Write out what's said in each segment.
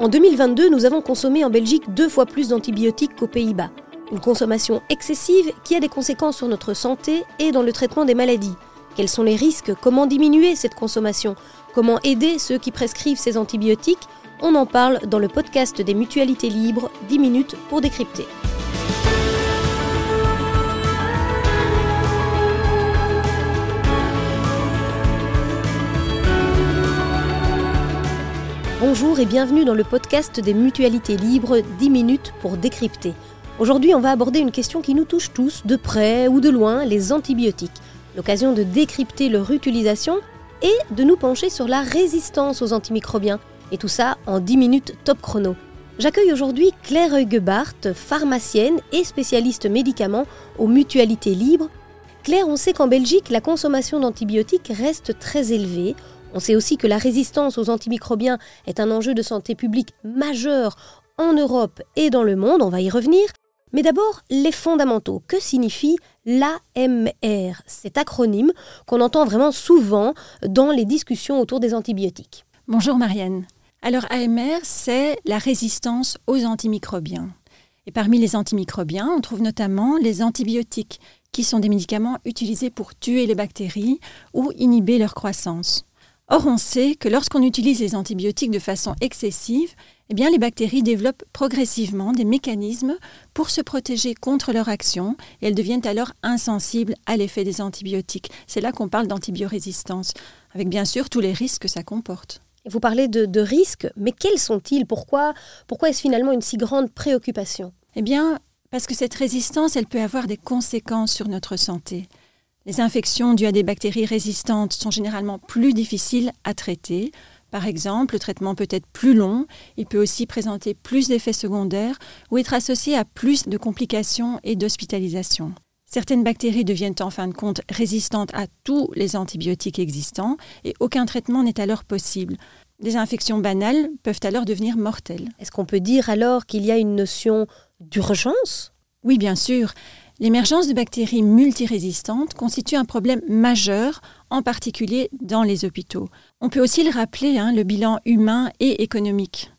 En 2022, nous avons consommé en Belgique deux fois plus d'antibiotiques qu'aux Pays-Bas. Une consommation excessive qui a des conséquences sur notre santé et dans le traitement des maladies. Quels sont les risques? Comment diminuer cette consommation? Comment aider ceux qui prescrivent ces antibiotiques? On en parle dans le podcast des mutualités libres, 10 minutes pour décrypter. Bonjour et bienvenue dans le podcast des mutualités libres, 10 minutes pour décrypter. Aujourd'hui, on va aborder une question qui nous touche tous, de près ou de loin, les antibiotiques. L'occasion de décrypter leur utilisation et de nous pencher sur la résistance aux antimicrobiens. Et tout ça en 10 minutes top chrono. J'accueille aujourd'hui Claire Heugebart, pharmacienne et spécialiste médicaments aux mutualités libres. Claire, on sait qu'en Belgique, la consommation d'antibiotiques reste très élevée. On sait aussi que la résistance aux antimicrobiens est un enjeu de santé publique majeur en Europe et dans le monde, on va y revenir. Mais d'abord, les fondamentaux. Que signifie l'AMR, cet acronyme qu'on entend vraiment souvent dans les discussions autour des antibiotiques? Bonjour Marianne. Alors AMR, c'est la résistance aux antimicrobiens. Et parmi les antimicrobiens, on trouve notamment les antibiotiques, qui sont des médicaments utilisés pour tuer les bactéries ou inhiber leur croissance. Or, on sait que lorsqu'on utilise les antibiotiques de façon excessive, eh bien, les bactéries développent progressivement des mécanismes pour se protéger contre leur action et elles deviennent alors insensibles à l'effet des antibiotiques. C'est là qu'on parle d'antibiorésistance, avec bien sûr tous les risques que ça comporte. Vous parlez de, risques, mais quels sont-ils? Pourquoi, pourquoi est-ce finalement une si grande préoccupation? Eh bien, parce que cette résistance, elle peut avoir des conséquences sur notre santé. Les infections dues à des bactéries résistantes sont généralement plus difficiles à traiter. Par exemple, le traitement peut être plus long, il peut aussi présenter plus d'effets secondaires ou être associé à plus de complications et d'hospitalisation. Certaines bactéries deviennent en fin de compte résistantes à tous les antibiotiques existants et aucun traitement n'est alors possible. Des infections banales peuvent alors devenir mortelles. Est-ce qu'on peut dire alors qu'il y a une notion d'urgence? Oui, bien sûr. L'émergence de bactéries multirésistantes constitue un problème majeur, en particulier dans les hôpitaux. On peut aussi le rappeler, hein, le bilan humain et économique.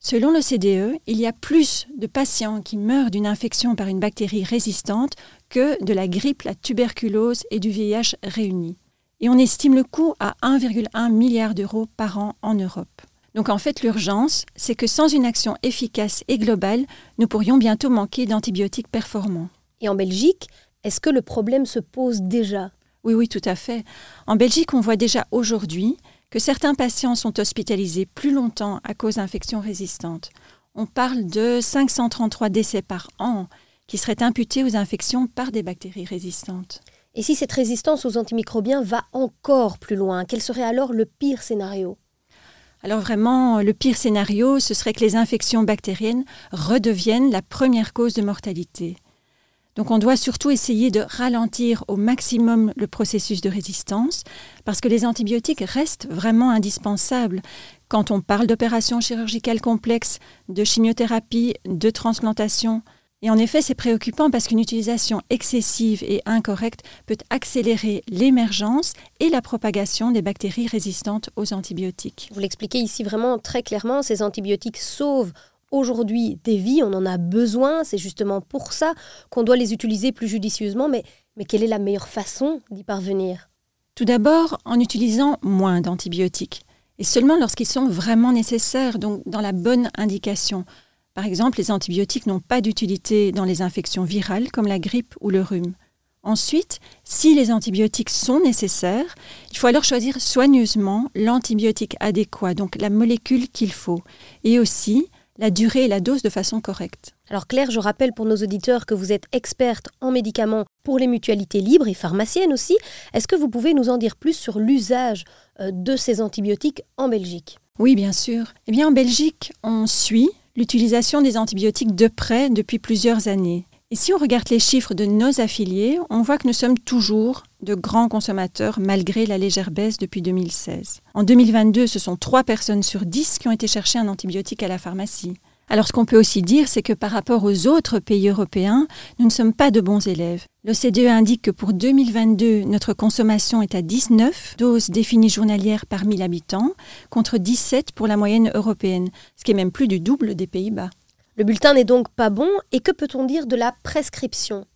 Selon le CDE, il y a plus de patients qui meurent d'une infection par une bactérie résistante que de la grippe, la tuberculose et du VIH réunis. Et on estime le coût à 1,1 milliard d'euros par an en Europe. Donc en fait, l'urgence, c'est que sans une action efficace et globale, nous pourrions bientôt manquer d'antibiotiques performants. Et en Belgique, est-ce que le problème se pose déjà? Oui, oui, tout à fait. En Belgique, on voit déjà aujourd'hui que certains patients sont hospitalisés plus longtemps à cause d'infections résistantes. On parle de 533 décès par an qui seraient imputés aux infections par des bactéries résistantes. Et si cette résistance aux antimicrobiens va encore plus loin, quel serait alors le pire scénario? Alors vraiment, le pire scénario, ce serait que les infections bactériennes redeviennent la première cause de mortalité. Donc on doit surtout essayer de ralentir au maximum le processus de résistance parce que les antibiotiques restent vraiment indispensables quand on parle d'opérations chirurgicales complexes, de chimiothérapie, de transplantation. Et en effet, c'est préoccupant parce qu'une utilisation excessive et incorrecte peut accélérer l'émergence et la propagation des bactéries résistantes aux antibiotiques. Vous l'expliquez ici vraiment très clairement, ces antibiotiques sauvent aujourd'hui des vies, on en a besoin, c'est justement pour ça qu'on doit les utiliser plus judicieusement, mais, mais quelle est la meilleure façon d'y parvenir? Tout d'abord en utilisant moins d'antibiotiques, et seulement lorsqu'ils sont vraiment nécessaires, donc dans la bonne indication. Par exemple, les antibiotiques n'ont pas d'utilité dans les infections virales comme la grippe ou le rhume. Ensuite, si les antibiotiques sont nécessaires, il faut alors choisir soigneusement l'antibiotique adéquat, donc la molécule qu'il faut, et aussi la durée et la dose de façon correcte. Alors Claire, je rappelle pour nos auditeurs que vous êtes experte en médicaments pour les mutualités libres et pharmacienne aussi. Est-ce que vous pouvez nous en dire plus sur l'usage euh, de ces antibiotiques en Belgique? Oui, bien sûr. Eh bien, en Belgique, on suit l'utilisation des antibiotiques de près depuis plusieurs années. Et si on regarde les chiffres de nos affiliés, on voit que nous sommes toujours de grands consommateurs malgré la légère baisse depuis 2016. En 2022, ce sont 3 personnes sur 10 qui ont été chercher un antibiotique à la pharmacie. Alors ce qu'on peut aussi dire, c'est que par rapport aux autres pays européens, nous ne sommes pas de bons élèves. L'OCDE indique que pour 2022, notre consommation est à 19 doses définies journalières par 1000 habitants, contre 17 pour la moyenne européenne, ce qui est même plus du double des Pays-Bas. Le bulletin n'est donc pas bon, et que peut-on dire de la prescription?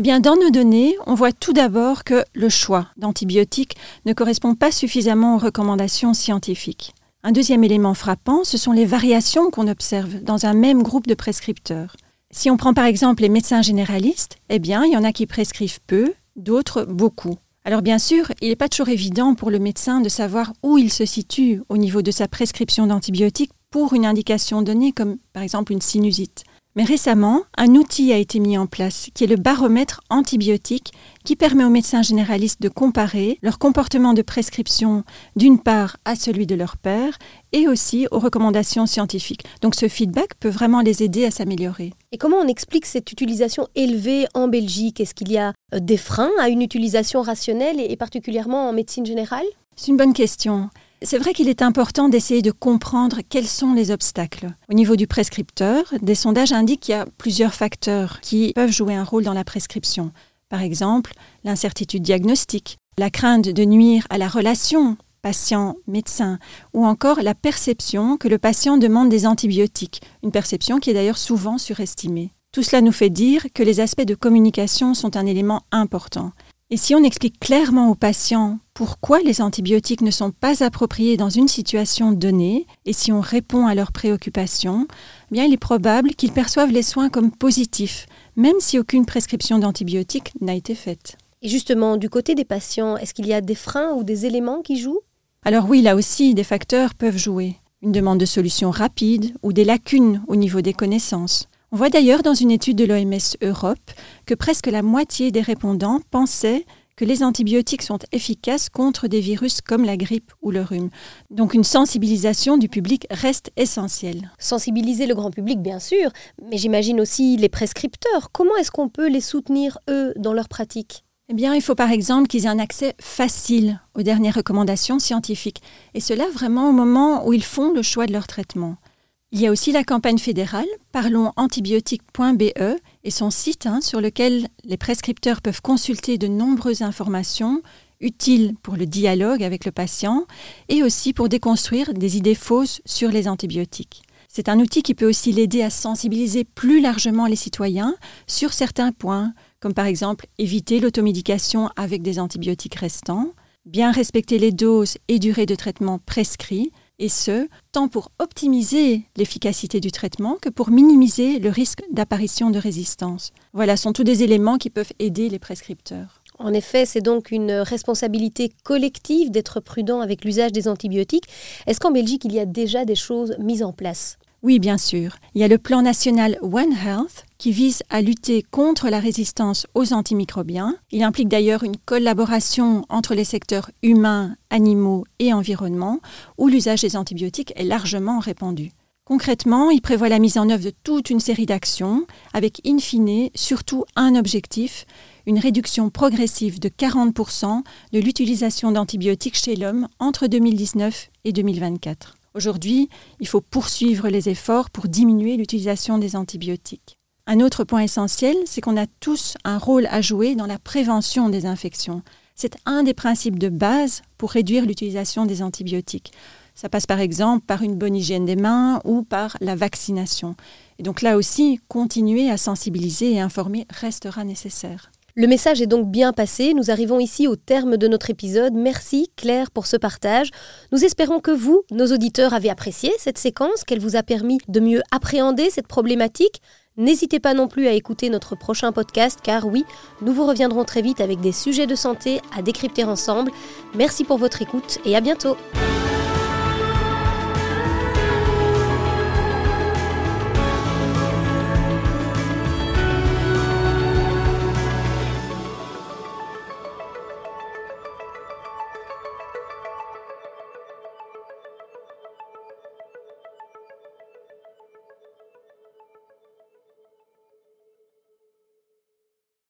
Eh dans nos données, on voit tout d'abord que le choix d'antibiotiques ne correspond pas suffisamment aux recommandations scientifiques. Un deuxième élément frappant, ce sont les variations qu'on observe dans un même groupe de prescripteurs. Si on prend par exemple les médecins généralistes, eh bien, il y en a qui prescrivent peu, d'autres beaucoup. Alors bien sûr, il n'est pas toujours évident pour le médecin de savoir où il se situe au niveau de sa prescription d'antibiotiques pour une indication donnée, comme par exemple une sinusite. Mais récemment, un outil a été mis en place qui est le baromètre antibiotique qui permet aux médecins généralistes de comparer leur comportement de prescription d'une part à celui de leur père et aussi aux recommandations scientifiques. Donc ce feedback peut vraiment les aider à s'améliorer. Et comment on explique cette utilisation élevée en Belgique? Est-ce qu'il y a euh, des freins à une utilisation rationnelle et particulièrement en médecine générale? C'est une bonne question. C'est vrai qu'il est important d'essayer de comprendre quels sont les obstacles. Au niveau du prescripteur, des sondages indiquent qu'il y a plusieurs facteurs qui peuvent jouer un rôle dans la prescription. Par exemple, l'incertitude diagnostique, la crainte de nuire à la relation patient-médecin, ou encore la perception que le patient demande des antibiotiques, une perception qui est d'ailleurs souvent surestimée. Tout cela nous fait dire que les aspects de communication sont un élément important. Et si on explique clairement aux patients pourquoi les antibiotiques ne sont pas appropriés dans une situation donnée, et si on répond à leurs préoccupations, eh bien il est probable qu'ils perçoivent les soins comme positifs, même si aucune prescription d'antibiotiques n'a été faite. Et justement, du côté des patients, est-ce qu'il y a des freins ou des éléments qui jouent? Alors oui, là aussi, des facteurs peuvent jouer. Une demande de solution rapide ou des lacunes au niveau des connaissances. On voit d'ailleurs dans une étude de l'OMS Europe que presque la moitié des répondants pensaient que les antibiotiques sont efficaces contre des virus comme la grippe ou le rhume. Donc une sensibilisation du public reste essentielle. Sensibiliser le grand public, bien sûr, mais j'imagine aussi les prescripteurs. Comment est-ce qu'on peut les soutenir, eux, dans leur pratique? Eh bien, il faut par exemple qu'ils aient un accès facile aux dernières recommandations scientifiques, et cela vraiment au moment où ils font le choix de leur traitement. Il y a aussi la campagne fédérale parlonsantibiotiques.be et son site hein, sur lequel les prescripteurs peuvent consulter de nombreuses informations utiles pour le dialogue avec le patient et aussi pour déconstruire des idées fausses sur les antibiotiques. C'est un outil qui peut aussi l'aider à sensibiliser plus largement les citoyens sur certains points, comme par exemple éviter l'automédication avec des antibiotiques restants, bien respecter les doses et durées de traitement prescrits, et ce, tant pour optimiser l'efficacité du traitement que pour minimiser le risque d'apparition de résistance. Voilà, sont tous des éléments qui peuvent aider les prescripteurs. En effet, c'est donc une responsabilité collective d'être prudent avec l'usage des antibiotiques. Est-ce qu'en Belgique, il y a déjà des choses mises en place? Oui, bien sûr. Il y a le plan national One Health qui vise à lutter contre la résistance aux antimicrobiens. Il implique d'ailleurs une collaboration entre les secteurs humains, animaux et environnement, où l'usage des antibiotiques est largement répandu. Concrètement, il prévoit la mise en œuvre de toute une série d'actions, avec in fine surtout un objectif, une réduction progressive de 40% de l'utilisation d'antibiotiques chez l'homme entre 2019 et 2024. Aujourd'hui, il faut poursuivre les efforts pour diminuer l'utilisation des antibiotiques. Un autre point essentiel, c'est qu'on a tous un rôle à jouer dans la prévention des infections. C'est un des principes de base pour réduire l'utilisation des antibiotiques. Ça passe par exemple par une bonne hygiène des mains ou par la vaccination. Et donc là aussi, continuer à sensibiliser et informer restera nécessaire. Le message est donc bien passé. Nous arrivons ici au terme de notre épisode. Merci Claire pour ce partage. Nous espérons que vous, nos auditeurs, avez apprécié cette séquence, qu'elle vous a permis de mieux appréhender cette problématique. N'hésitez pas non plus à écouter notre prochain podcast car oui, nous vous reviendrons très vite avec des sujets de santé à décrypter ensemble. Merci pour votre écoute et à bientôt.